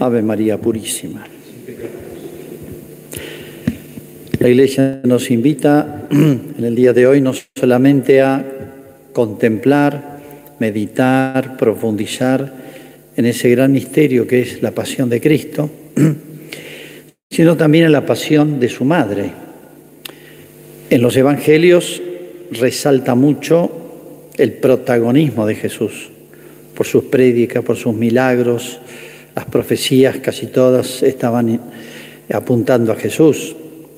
Ave María Purísima. La Iglesia nos invita en el día de hoy no solamente a contemplar, meditar, profundizar en ese gran misterio que es la pasión de Cristo, sino también en la pasión de su madre. En los Evangelios resalta mucho el protagonismo de Jesús, por sus prédicas, por sus milagros, las profecías casi todas estaban apuntando a Jesús,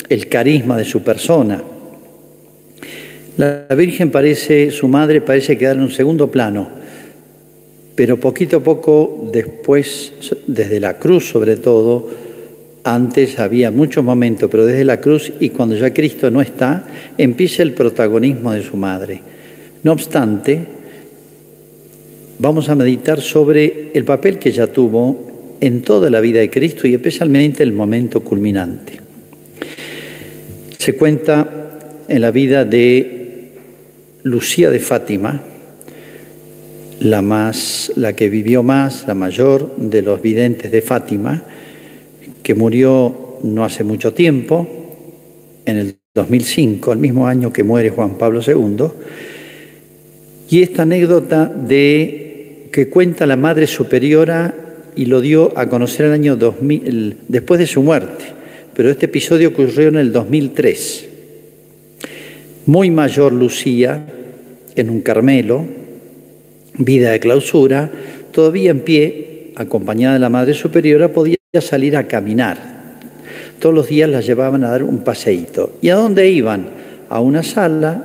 el carisma de su persona. La Virgen parece, su madre parece quedar en un segundo plano, pero poquito a poco después, desde la cruz sobre todo, antes había muchos momentos, pero desde la cruz y cuando ya Cristo no está, empieza el protagonismo de su madre. No obstante, vamos a meditar sobre el papel que ella tuvo en toda la vida de Cristo y especialmente el momento culminante. Se cuenta en la vida de Lucía de Fátima, la más la que vivió más, la mayor de los videntes de Fátima, que murió no hace mucho tiempo, en el 2005, el mismo año que muere Juan Pablo II, y esta anécdota de que cuenta la Madre Superiora y lo dio a conocer el año 2000, después de su muerte, pero este episodio ocurrió en el 2003. Muy mayor Lucía, en un Carmelo, vida de clausura, todavía en pie, acompañada de la Madre Superiora, podía salir a caminar. Todos los días la llevaban a dar un paseíto. ¿Y a dónde iban? A una sala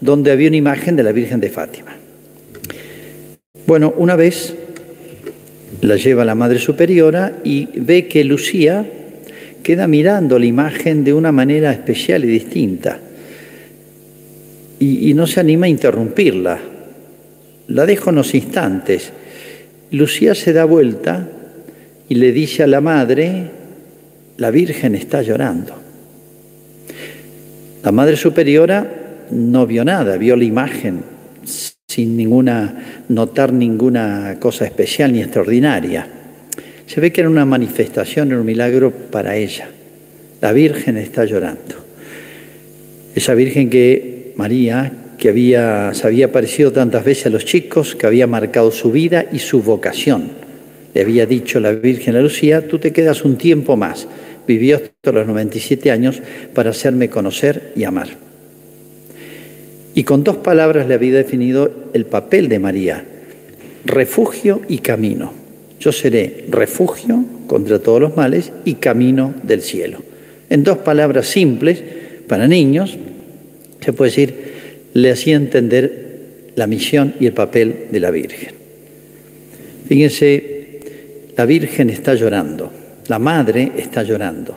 donde había una imagen de la Virgen de Fátima. Bueno, una vez la lleva la Madre Superiora y ve que Lucía queda mirando la imagen de una manera especial y distinta. Y, no se anima a interrumpirla. La deja unos instantes. Lucía se da vuelta y le dice a la madre, la Virgen está llorando. La Madre Superiora no vio nada, vio la imagen sin ninguna, notar ninguna cosa especial ni extraordinaria. Se ve que era una manifestación, era un milagro para ella. La Virgen está llorando. Esa Virgen que María, que había, se había aparecido tantas veces a los chicos, que había marcado su vida y su vocación. Le había dicho la Virgen a Lucía, tú te quedas un tiempo más. Vivió hasta los 97 años para hacerme conocer y amar. Y con dos palabras le había definido el papel de María, refugio y camino. Yo seré refugio contra todos los males y camino del cielo. En dos palabras simples, para niños, se puede decir, le hacía entender la misión y el papel de la Virgen. Fíjense, la Virgen está llorando, la Madre está llorando.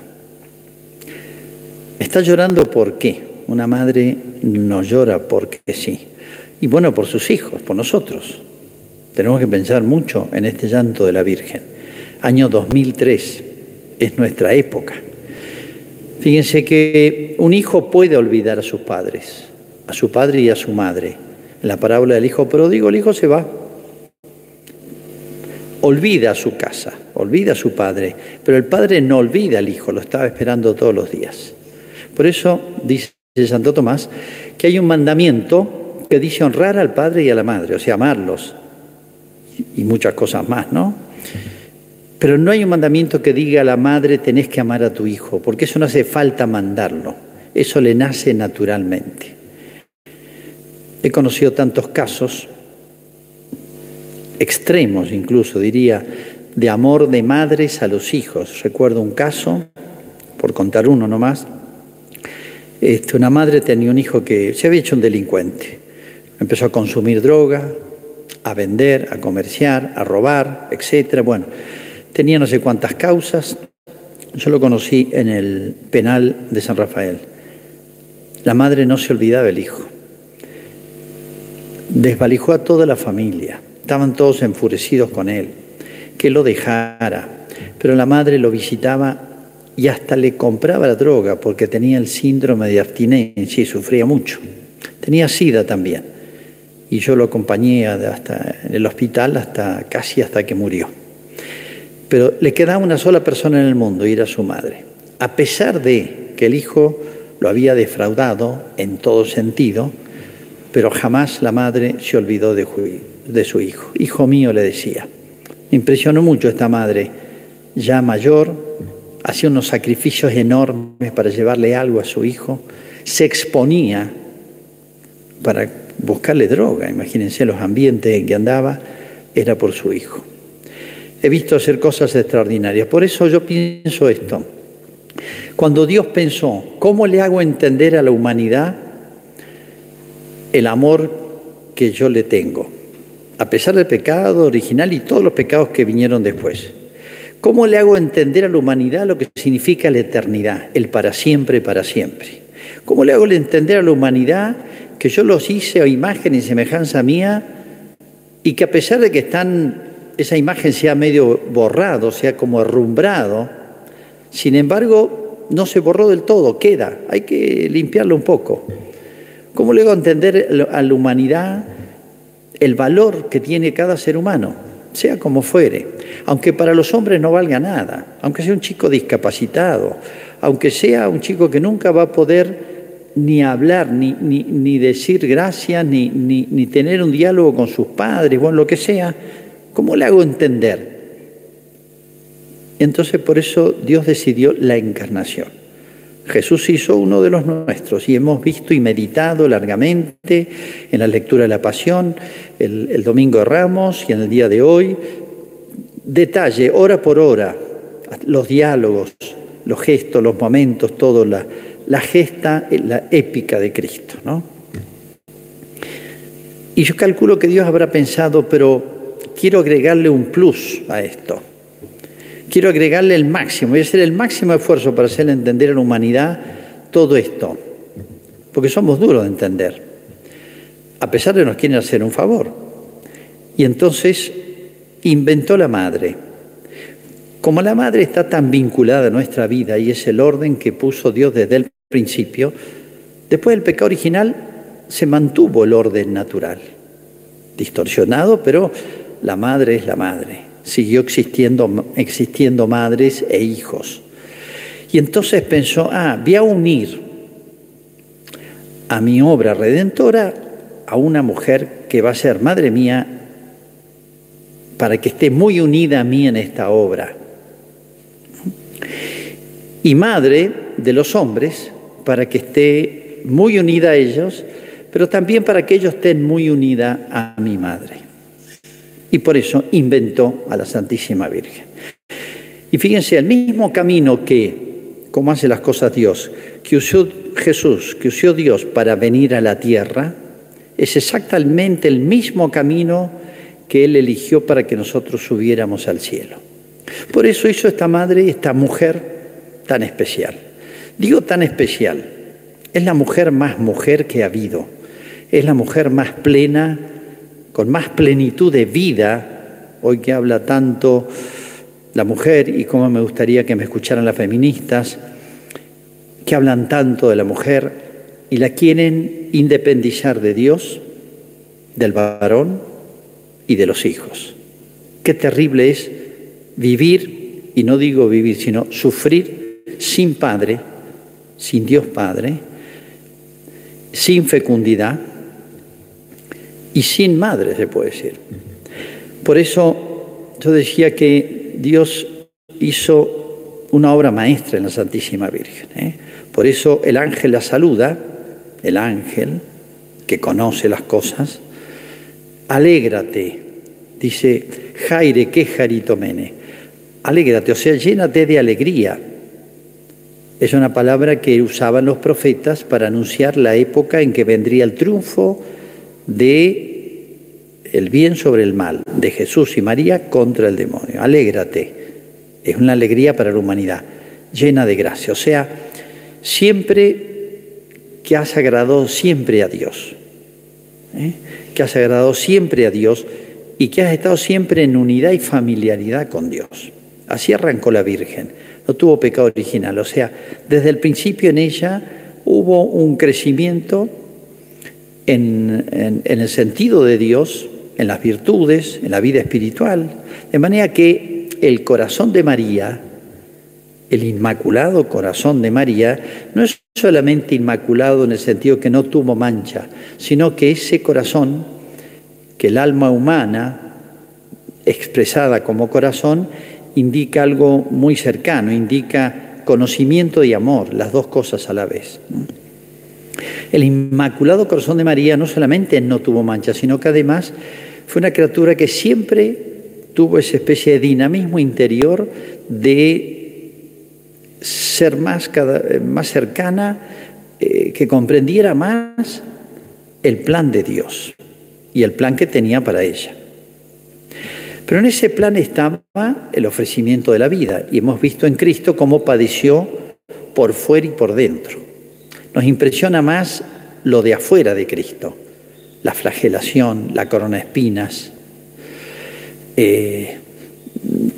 ¿Está llorando por qué? Una madre no llora porque sí. Y bueno, por sus hijos, por nosotros. Tenemos que pensar mucho en este llanto de la Virgen. Año 2003 es nuestra época. Fíjense que un hijo puede olvidar a sus padres, a su padre y a su madre. En la parábola del hijo pródigo, el hijo se va. Olvida su casa, olvida a su padre, pero el padre no olvida al hijo, lo estaba esperando todos los días. Por eso dice de Santo Tomás, que hay un mandamiento que dice honrar al padre y a la madre, o sea, amarlos, y muchas cosas más, ¿no? Pero no hay un mandamiento que diga a la madre tenés que amar a tu hijo, porque eso no hace falta mandarlo, eso le nace naturalmente. He conocido tantos casos, extremos incluso, diría, de amor de madres a los hijos. Recuerdo un caso, por contar uno nomás, este, una madre tenía un hijo que se había hecho un delincuente. Empezó a consumir droga, a vender, a comerciar, a robar, etc. Bueno, tenía no sé cuántas causas. Yo lo conocí en el penal de San Rafael. La madre no se olvidaba del hijo. Desvalijó a toda la familia. Estaban todos enfurecidos con él. Que lo dejara. Pero la madre lo visitaba y hasta le compraba la droga porque tenía el síndrome de abstinencia y sufría mucho. Tenía sida también. Y yo lo acompañé hasta en el hospital hasta casi hasta que murió. Pero le quedaba una sola persona en el mundo y era su madre. A pesar de que el hijo lo había defraudado en todo sentido, pero jamás la madre se olvidó de, de su hijo. Hijo mío, le decía. Me impresionó mucho esta madre, ya mayor, hacía unos sacrificios enormes para llevarle algo a su hijo, se exponía para buscarle droga, imagínense los ambientes en que andaba, era por su hijo. He visto hacer cosas extraordinarias, por eso yo pienso esto. Cuando Dios pensó, ¿cómo le hago entender a la humanidad el amor que yo le tengo? A pesar del pecado original y todos los pecados que vinieron después. ¿Cómo le hago entender a la humanidad lo que significa la eternidad, el para siempre, para siempre? ¿Cómo le hago entender a la humanidad que yo los hice a imagen y semejanza mía y que a pesar de que están, esa imagen sea medio borrado, sea como arrumbrado, sin embargo no se borró del todo, queda, hay que limpiarlo un poco. ¿Cómo le hago entender a la humanidad el valor que tiene cada ser humano? Sea como fuere, aunque para los hombres no valga nada, aunque sea un chico discapacitado, aunque sea un chico que nunca va a poder ni hablar, ni, ni, decir gracias, ni, ni, tener un diálogo con sus padres, bueno, lo que sea, ¿cómo le hago entender? Entonces por eso Dios decidió la encarnación. Jesús hizo uno de los nuestros y hemos visto y meditado largamente en la lectura de la Pasión, el, domingo de Ramos y en el día de hoy. Detalle, hora por hora, los diálogos, los gestos, los momentos, todo la, la gesta, la épica de Cristo. ¿no? Y yo calculo que Dios habrá pensado, pero quiero agregarle un plus a esto quiero agregarle el máximo, a hacer el máximo esfuerzo para hacerle entender a la humanidad todo esto, porque somos duros de entender, a pesar de que nos quieren hacer un favor. Y entonces inventó la madre. Como la madre está tan vinculada a nuestra vida y es el orden que puso Dios desde el principio, después del pecado original se mantuvo el orden natural, distorsionado, pero la madre es la madre siguió existiendo, existiendo madres e hijos. Y entonces pensó, ah, voy a unir a mi obra redentora a una mujer que va a ser madre mía para que esté muy unida a mí en esta obra. Y madre de los hombres para que esté muy unida a ellos, pero también para que ellos estén muy unida a mi madre y por eso inventó a la Santísima Virgen. Y fíjense, el mismo camino que, como hace las cosas Dios, que usó Jesús, que usó Dios para venir a la tierra, es exactamente el mismo camino que Él eligió para que nosotros subiéramos al cielo. Por eso hizo esta madre, esta mujer tan especial. Digo tan especial, es la mujer más mujer que ha habido, es la mujer más plena, con más plenitud de vida, hoy que habla tanto la mujer y cómo me gustaría que me escucharan las feministas, que hablan tanto de la mujer y la quieren independizar de Dios, del varón y de los hijos. Qué terrible es vivir, y no digo vivir, sino sufrir sin padre, sin Dios Padre, sin fecundidad, y sin madre, se puede decir. Por eso yo decía que Dios hizo una obra maestra en la Santísima Virgen. ¿eh? Por eso el ángel la saluda, el ángel que conoce las cosas, alégrate, dice Jaire, que jaritomene, alégrate, o sea, llénate de alegría. Es una palabra que usaban los profetas para anunciar la época en que vendría el triunfo de el bien sobre el mal, de Jesús y María contra el demonio. Alégrate. Es una alegría para la humanidad, llena de gracia. O sea, siempre que has agradado siempre a Dios. ¿eh? Que has agradado siempre a Dios y que has estado siempre en unidad y familiaridad con Dios. Así arrancó la Virgen. No tuvo pecado original. O sea, desde el principio en ella hubo un crecimiento en, el sentido de Dios, en las virtudes, en la vida espiritual, de manera que el corazón de María, el inmaculado corazón de María, no es solamente inmaculado en el sentido que no tuvo mancha, sino que ese corazón, que el alma humana, expresada como corazón, indica algo muy cercano, indica conocimiento y amor, las dos cosas a la vez. El Inmaculado Corazón de María no solamente no tuvo mancha, sino que además fue una criatura que siempre tuvo esa especie de dinamismo interior de ser más, más cercana, eh, que comprendiera más el plan de Dios y el plan que tenía para ella. Pero en ese plan estaba el ofrecimiento de la vida y hemos visto en Cristo cómo padeció por fuera y por dentro. Nos impresiona más lo de afuera de Cristo, la flagelación, la corona de espinas, eh,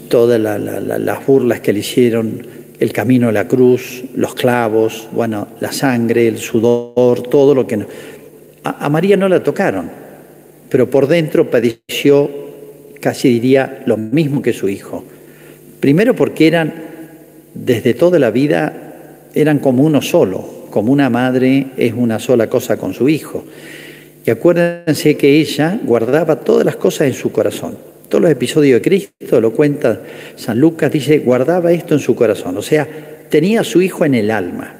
todas las burlas que le hicieron, el camino a la cruz, los clavos, bueno, la sangre, el sudor, todo lo que... a María no la tocaron, pero por dentro padeció casi diría lo mismo que su hijo. Primero porque eran, desde toda la vida, eran como uno solo, como una madre es una sola cosa con su hijo. Y acuérdense que ella guardaba todas las cosas en su corazón. Todos los episodios de Cristo lo cuenta San Lucas, dice, guardaba esto en su corazón. O sea, tenía a su hijo en el alma.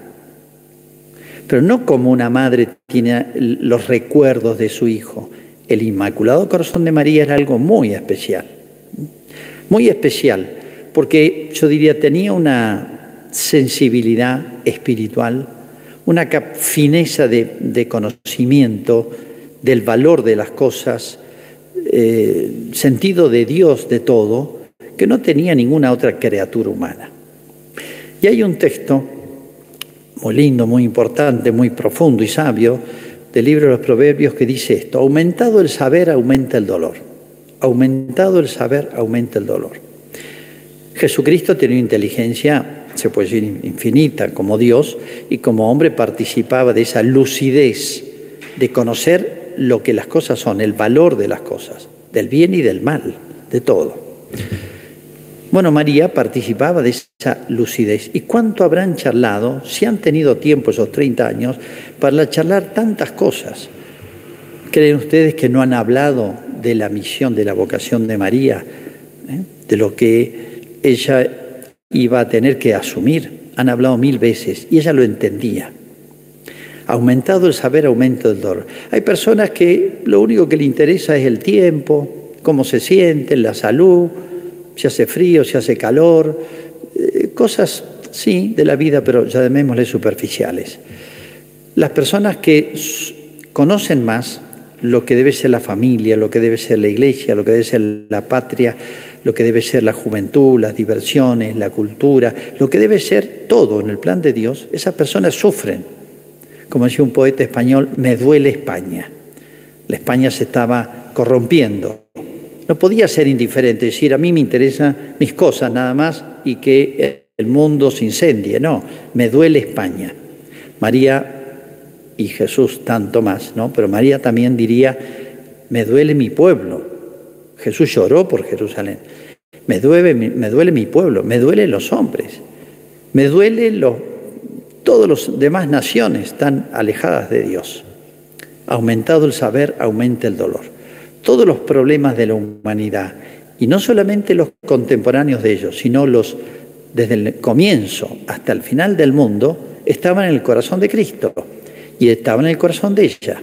Pero no como una madre tiene los recuerdos de su hijo, el Inmaculado Corazón de María era algo muy especial, muy especial, porque yo diría tenía una sensibilidad espiritual, una fineza de, conocimiento del valor de las cosas, eh, sentido de Dios de todo, que no tenía ninguna otra criatura humana. Y hay un texto muy lindo, muy importante, muy profundo y sabio, del libro de los Proverbios que dice esto, aumentado el saber aumenta el dolor, aumentado el saber aumenta el dolor. Jesucristo tenía inteligencia, se puede decir infinita, como Dios, y como hombre participaba de esa lucidez de conocer lo que las cosas son, el valor de las cosas, del bien y del mal, de todo. Bueno, María participaba de esa lucidez. ¿Y cuánto habrán charlado, si han tenido tiempo esos 30 años, para charlar tantas cosas? ¿Creen ustedes que no han hablado de la misión, de la vocación de María, ¿eh? de lo que ella iba a tener que asumir? Han hablado mil veces y ella lo entendía. Aumentado el saber, aumento el dolor. Hay personas que lo único que le interesa es el tiempo, cómo se sienten, la salud, si hace frío, si hace calor, eh, cosas, sí, de la vida, pero ya llamémosle superficiales. Las personas que conocen más lo que debe ser la familia, lo que debe ser la iglesia, lo que debe ser la patria, lo que debe ser la juventud, las diversiones, la cultura, lo que debe ser todo en el plan de Dios, esas personas sufren. Como decía un poeta español, me duele España. La España se estaba corrompiendo, no podía ser indiferente, decir, a mí me interesan mis cosas nada más y que el mundo se incendie. No, me duele España. María y Jesús tanto más, ¿no? Pero María también diría, me duele mi pueblo. Jesús lloró por Jerusalén. Me duele, me duele mi pueblo, me duelen los hombres, me duele los, todas las demás naciones tan alejadas de Dios. Aumentado el saber, aumenta el dolor todos los problemas de la humanidad, y no solamente los contemporáneos de ellos, sino los desde el comienzo hasta el final del mundo, estaban en el corazón de Cristo y estaban en el corazón de ella.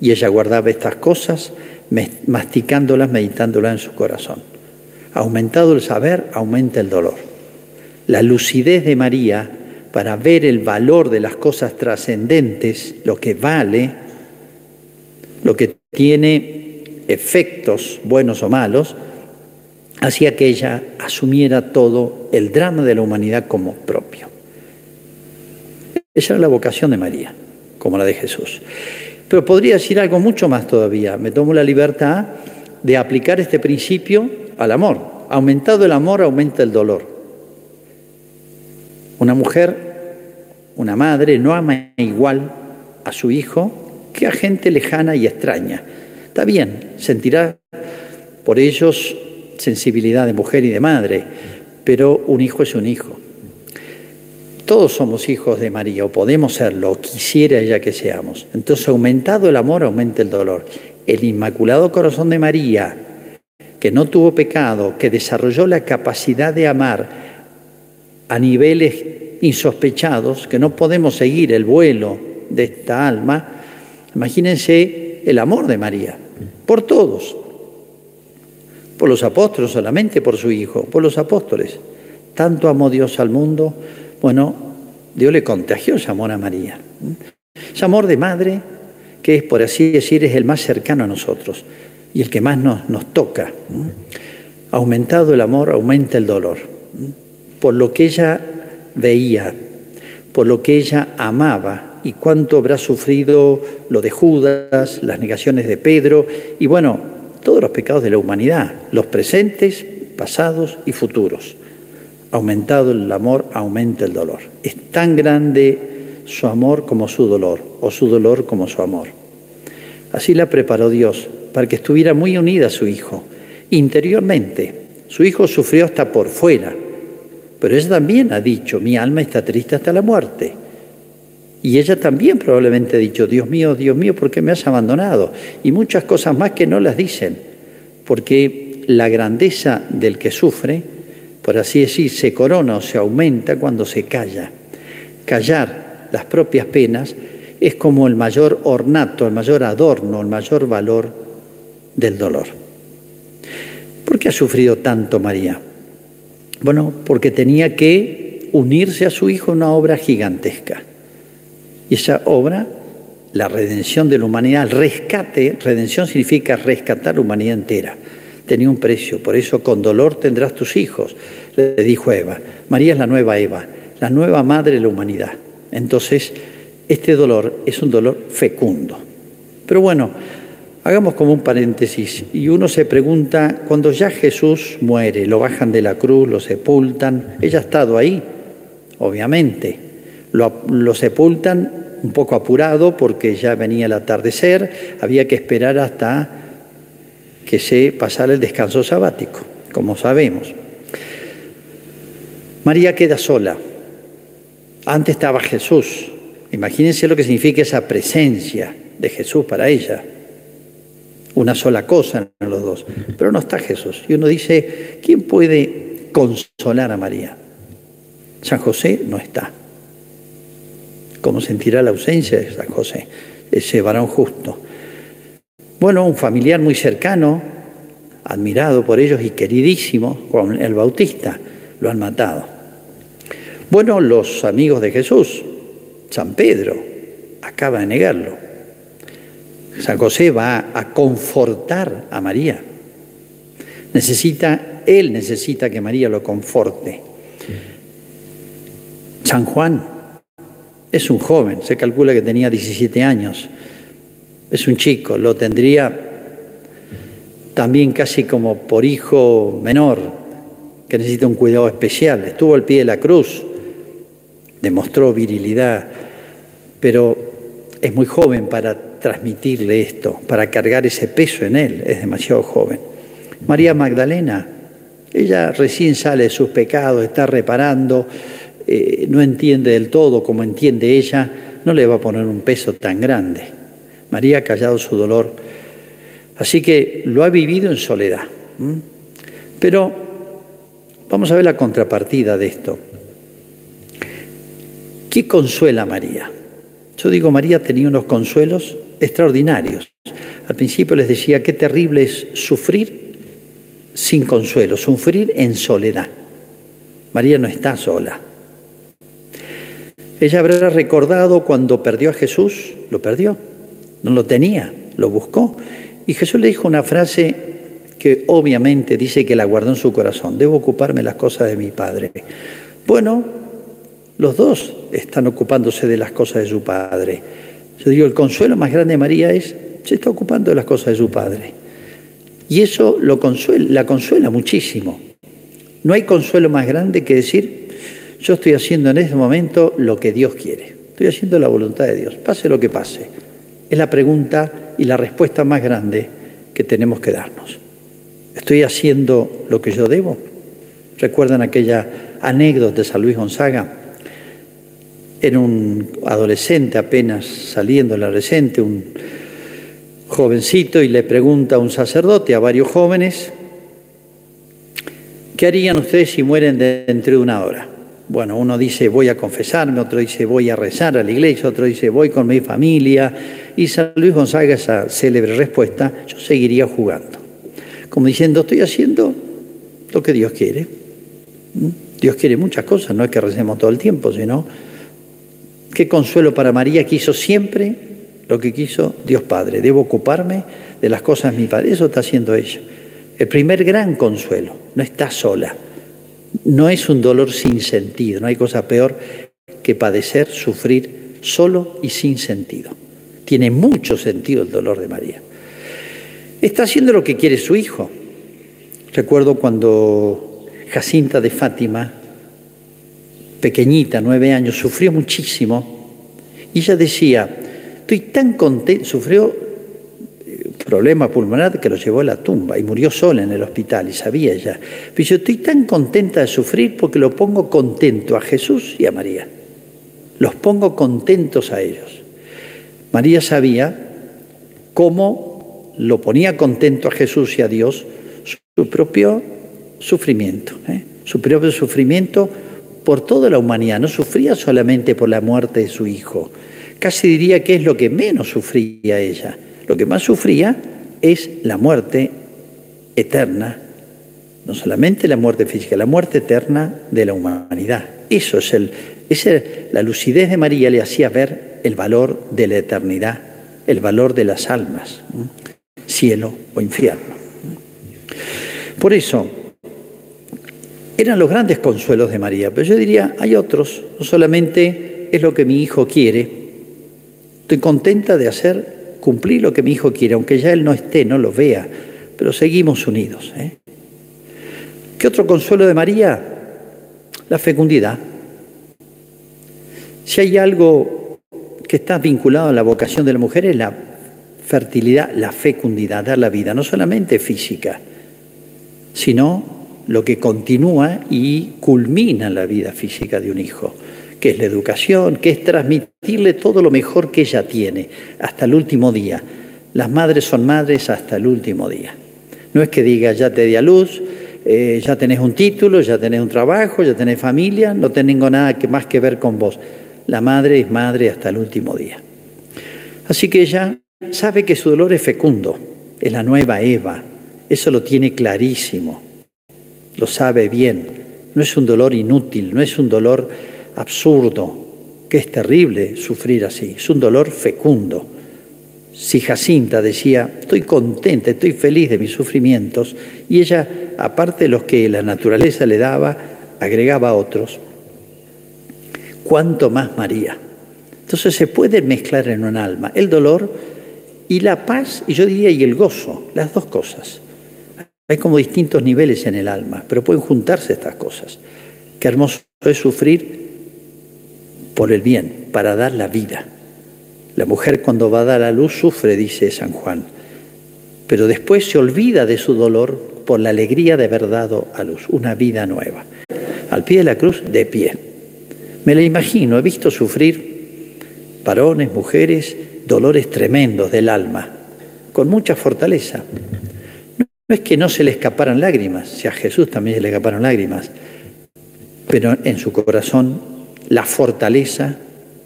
Y ella guardaba estas cosas, masticándolas, meditándolas en su corazón. Aumentado el saber, aumenta el dolor. La lucidez de María para ver el valor de las cosas trascendentes, lo que vale, lo que tiene efectos buenos o malos, hacía que ella asumiera todo el drama de la humanidad como propio. Esa era la vocación de María, como la de Jesús. Pero podría decir algo mucho más todavía. Me tomo la libertad de aplicar este principio al amor. Aumentado el amor, aumenta el dolor. Una mujer, una madre, no ama igual a su hijo que a gente lejana y extraña. Está bien, sentirá por ellos sensibilidad de mujer y de madre, pero un hijo es un hijo. Todos somos hijos de María, o podemos serlo, quisiera ella que seamos. Entonces, aumentado el amor, aumenta el dolor. El Inmaculado Corazón de María, que no tuvo pecado, que desarrolló la capacidad de amar a niveles insospechados, que no podemos seguir el vuelo de esta alma, imagínense el amor de María, por todos, por los apóstoles solamente, por su Hijo, por los apóstoles. Tanto amó Dios al mundo, bueno, Dios le contagió ese amor a María. Ese amor de madre, que es, por así decir, es el más cercano a nosotros y el que más nos, nos toca. Aumentado el amor, aumenta el dolor. Por lo que ella veía, por lo que ella amaba y cuánto habrá sufrido lo de Judas, las negaciones de Pedro y bueno, todos los pecados de la humanidad, los presentes, pasados y futuros. Aumentado el amor, aumenta el dolor. Es tan grande su amor como su dolor, o su dolor como su amor. Así la preparó Dios para que estuviera muy unida a su hijo, interiormente. Su hijo sufrió hasta por fuera, pero ella también ha dicho, mi alma está triste hasta la muerte. Y ella también probablemente ha dicho, Dios mío, Dios mío, ¿por qué me has abandonado? Y muchas cosas más que no las dicen, porque la grandeza del que sufre, por así decir, se corona o se aumenta cuando se calla. Callar las propias penas es como el mayor ornato, el mayor adorno, el mayor valor del dolor. ¿Por qué ha sufrido tanto María? Bueno, porque tenía que unirse a su hijo en una obra gigantesca. Y esa obra, la redención de la humanidad, el rescate, redención significa rescatar la humanidad entera. Tenía un precio, por eso con dolor tendrás tus hijos, le dijo Eva. María es la nueva Eva, la nueva madre de la humanidad. Entonces, este dolor es un dolor fecundo. Pero bueno, hagamos como un paréntesis y uno se pregunta, cuando ya Jesús muere, lo bajan de la cruz, lo sepultan, ella ha estado ahí, obviamente, lo, sepultan un poco apurado porque ya venía el atardecer, había que esperar hasta que se pasara el descanso sabático, como sabemos. María queda sola. Antes estaba Jesús. Imagínense lo que significa esa presencia de Jesús para ella. Una sola cosa en los dos. Pero no está Jesús. Y uno dice, ¿quién puede consolar a María? San José no está. ¿Cómo sentirá la ausencia de San José, ese varón justo? Bueno, un familiar muy cercano, admirado por ellos y queridísimo, Juan el Bautista, lo han matado. Bueno, los amigos de Jesús, San Pedro, acaba de negarlo. San José va a confortar a María. Necesita, él necesita que María lo conforte. San Juan es un joven, se calcula que tenía 17 años. Es un chico, lo tendría también casi como por hijo menor, que necesita un cuidado especial. Estuvo al pie de la cruz, demostró virilidad, pero es muy joven para transmitirle esto, para cargar ese peso en él, es demasiado joven. María Magdalena, ella recién sale de sus pecados, está reparando, eh, no entiende del todo como entiende ella, no le va a poner un peso tan grande. María ha callado su dolor, así que lo ha vivido en soledad. Pero vamos a ver la contrapartida de esto. ¿Qué consuela a María? Yo digo, María tenía unos consuelos extraordinarios. Al principio les decía, qué terrible es sufrir sin consuelo, sufrir en soledad. María no está sola. Ella habrá recordado cuando perdió a Jesús, lo perdió, no lo tenía, lo buscó. Y Jesús le dijo una frase que obviamente dice que la guardó en su corazón, debo ocuparme las cosas de mi Padre. Bueno, los dos están ocupándose de las cosas de su Padre. Yo digo, el consuelo más grande de María es, se está ocupando de las cosas de su Padre. Y eso lo consuela, la consuela muchísimo. No hay consuelo más grande que decir, yo estoy haciendo en este momento lo que Dios quiere. Estoy haciendo la voluntad de Dios, pase lo que pase. Es la pregunta y la respuesta más grande que tenemos que darnos. ¿Estoy haciendo lo que yo debo? ¿Recuerdan aquella anécdota de San Luis Gonzaga? Era un adolescente apenas saliendo del adolescente, un jovencito, y le pregunta a un sacerdote, a varios jóvenes, ¿qué harían ustedes si mueren dentro de una hora? Bueno, uno dice voy a confesarme, otro dice voy a rezar a la iglesia, otro dice voy con mi familia. Y San Luis Gonzaga, esa célebre respuesta, yo seguiría jugando. Como diciendo, estoy haciendo lo que Dios quiere. ¿Mm? Dios quiere muchas cosas, no es que recemos todo el tiempo, sino qué consuelo para María que hizo siempre lo que quiso Dios Padre. Debo ocuparme de las cosas de mi Padre. Eso está haciendo ella. El primer gran consuelo, no está sola no es un dolor sin sentido, no hay cosa peor que padecer, sufrir solo y sin sentido. Tiene mucho sentido el dolor de María. Está haciendo lo que quiere su hijo. Recuerdo cuando Jacinta de Fátima, pequeñita, nueve años, sufrió muchísimo y ella decía, estoy tan contenta, sufrió problema pulmonar que lo llevó a la tumba y murió sola en el hospital y sabía ella. Pero yo estoy tan contenta de sufrir porque lo pongo contento a Jesús y a María. Los pongo contentos a ellos. María sabía cómo lo ponía contento a Jesús y a Dios su propio sufrimiento, ¿eh? su propio sufrimiento por toda la humanidad. No sufría solamente por la muerte de su hijo. Casi diría que es lo que menos sufría ella lo que más sufría es la muerte eterna, no solamente la muerte física, la muerte eterna de la humanidad. Eso es el, esa, la lucidez de María le hacía ver el valor de la eternidad, el valor de las almas, cielo o infierno. Por eso, eran los grandes consuelos de María, pero yo diría, hay otros, no solamente es lo que mi hijo quiere, estoy contenta de hacer cumplir lo que mi hijo quiere, aunque ya él no esté, no lo vea, pero seguimos unidos. ¿eh? ¿Qué otro consuelo de María? La fecundidad. Si hay algo que está vinculado a la vocación de la mujer es la fertilidad, la fecundidad, dar la vida, no solamente física, sino lo que continúa y culmina la vida física de un hijo es la educación, que es transmitirle todo lo mejor que ella tiene hasta el último día. Las madres son madres hasta el último día. No es que diga, ya te di a luz, eh, ya tenés un título, ya tenés un trabajo, ya tenés familia, no tengo nada que, más que ver con vos. La madre es madre hasta el último día. Así que ella sabe que su dolor es fecundo, es la nueva Eva, eso lo tiene clarísimo, lo sabe bien, no es un dolor inútil, no es un dolor absurdo, que es terrible sufrir así, es un dolor fecundo. Si Jacinta decía, estoy contenta, estoy feliz de mis sufrimientos, y ella, aparte de los que la naturaleza le daba, agregaba otros, cuánto más María. Entonces se puede mezclar en un alma el dolor y la paz, y yo diría, y el gozo, las dos cosas. Hay como distintos niveles en el alma, pero pueden juntarse estas cosas. Qué hermoso es sufrir por el bien, para dar la vida. La mujer cuando va a dar a luz sufre, dice San Juan, pero después se olvida de su dolor por la alegría de haber dado a luz, una vida nueva. Al pie de la cruz, de pie. Me la imagino, he visto sufrir varones, mujeres, dolores tremendos del alma, con mucha fortaleza. No es que no se le escaparan lágrimas, si a Jesús también se le escaparon lágrimas, pero en su corazón la fortaleza,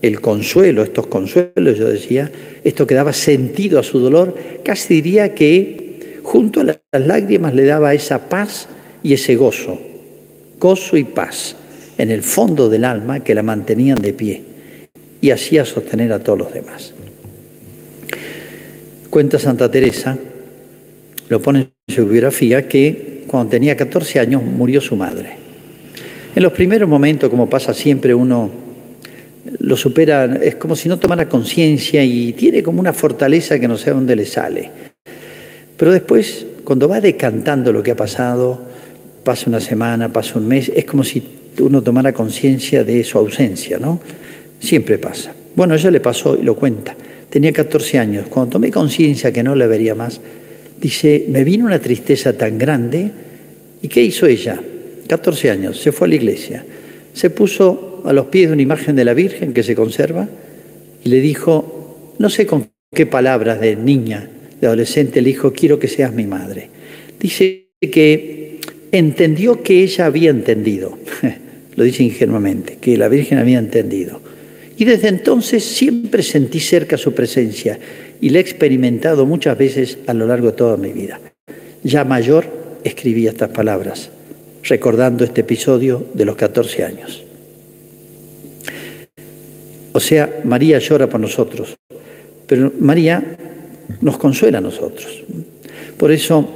el consuelo, estos consuelos, yo decía, esto que daba sentido a su dolor, casi diría que junto a las lágrimas le daba esa paz y ese gozo, gozo y paz en el fondo del alma que la mantenían de pie y hacía sostener a todos los demás. Cuenta Santa Teresa, lo pone en su biografía, que cuando tenía 14 años murió su madre. En los primeros momentos, como pasa siempre, uno lo supera, es como si no tomara conciencia y tiene como una fortaleza que no sé dónde le sale. Pero después, cuando va decantando lo que ha pasado, pasa una semana, pasa un mes, es como si uno tomara conciencia de su ausencia, ¿no? Siempre pasa. Bueno, ella le pasó y lo cuenta. Tenía 14 años. Cuando tomé conciencia que no la vería más, Dice, me vino una tristeza tan grande. ¿Y qué hizo ella? 14 años, se fue a la iglesia. Se puso a los pies de una imagen de la Virgen que se conserva y le dijo, no sé con qué palabras de niña, de adolescente, le dijo, quiero que seas mi madre. Dice que entendió que ella había entendido, lo dice ingenuamente, que la Virgen había entendido. Y desde entonces siempre sentí cerca su presencia y la he experimentado muchas veces a lo largo de toda mi vida. Ya mayor escribí estas palabras, recordando este episodio de los 14 años. O sea, María llora por nosotros, pero María nos consuela a nosotros. Por eso,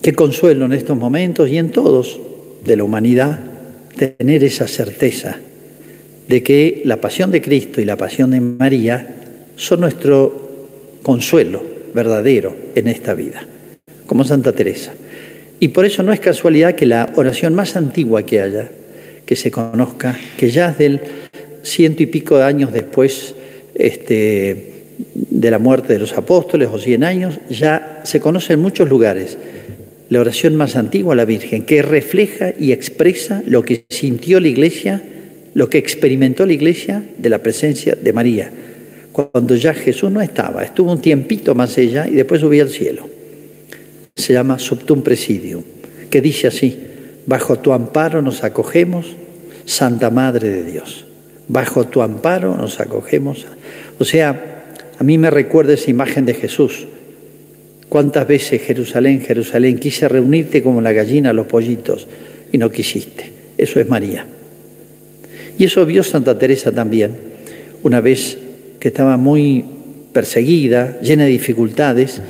qué consuelo en estos momentos y en todos de la humanidad tener esa certeza de que la pasión de Cristo y la pasión de María son nuestro consuelo verdadero en esta vida, como Santa Teresa. Y por eso no es casualidad que la oración más antigua que haya, que se conozca, que ya del ciento y pico de años después este, de la muerte de los apóstoles o cien años, ya se conoce en muchos lugares la oración más antigua a la Virgen, que refleja y expresa lo que sintió la Iglesia, lo que experimentó la Iglesia de la presencia de María, cuando ya Jesús no estaba, estuvo un tiempito más ella y después subía al cielo. Se llama Subtum Presidium, que dice así, bajo tu amparo nos acogemos, Santa Madre de Dios bajo tu amparo nos acogemos. O sea, a mí me recuerda esa imagen de Jesús. ¿Cuántas veces Jerusalén, Jerusalén, quise reunirte como la gallina a los pollitos y no quisiste? Eso es María. Y eso vio Santa Teresa también, una vez que estaba muy perseguida, llena de dificultades,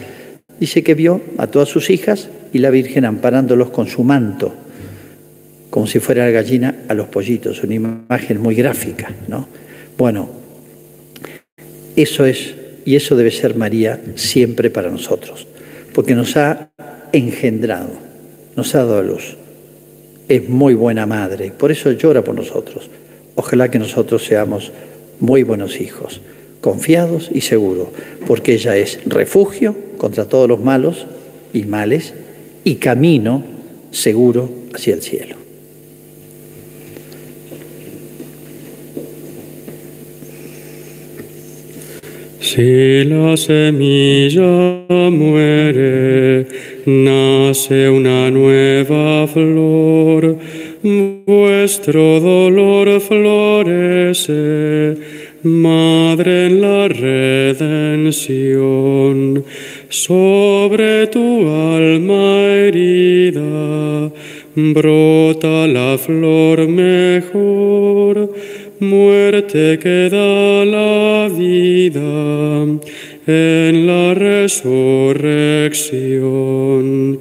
dice que vio a todas sus hijas y la Virgen amparándolos con su manto como si fuera la gallina a los pollitos, una imagen muy gráfica, ¿no? Bueno, eso es, y eso debe ser María siempre para nosotros, porque nos ha engendrado, nos ha dado a luz. Es muy buena madre, por eso llora por nosotros. Ojalá que nosotros seamos muy buenos hijos, confiados y seguros, porque ella es refugio contra todos los malos y males y camino seguro hacia el cielo. Si la semilla muere, nace una nueva flor, vuestro dolor florece, Madre en la redención, sobre tu alma herida, brota la flor mejor muerte que da la vida en la resurrección.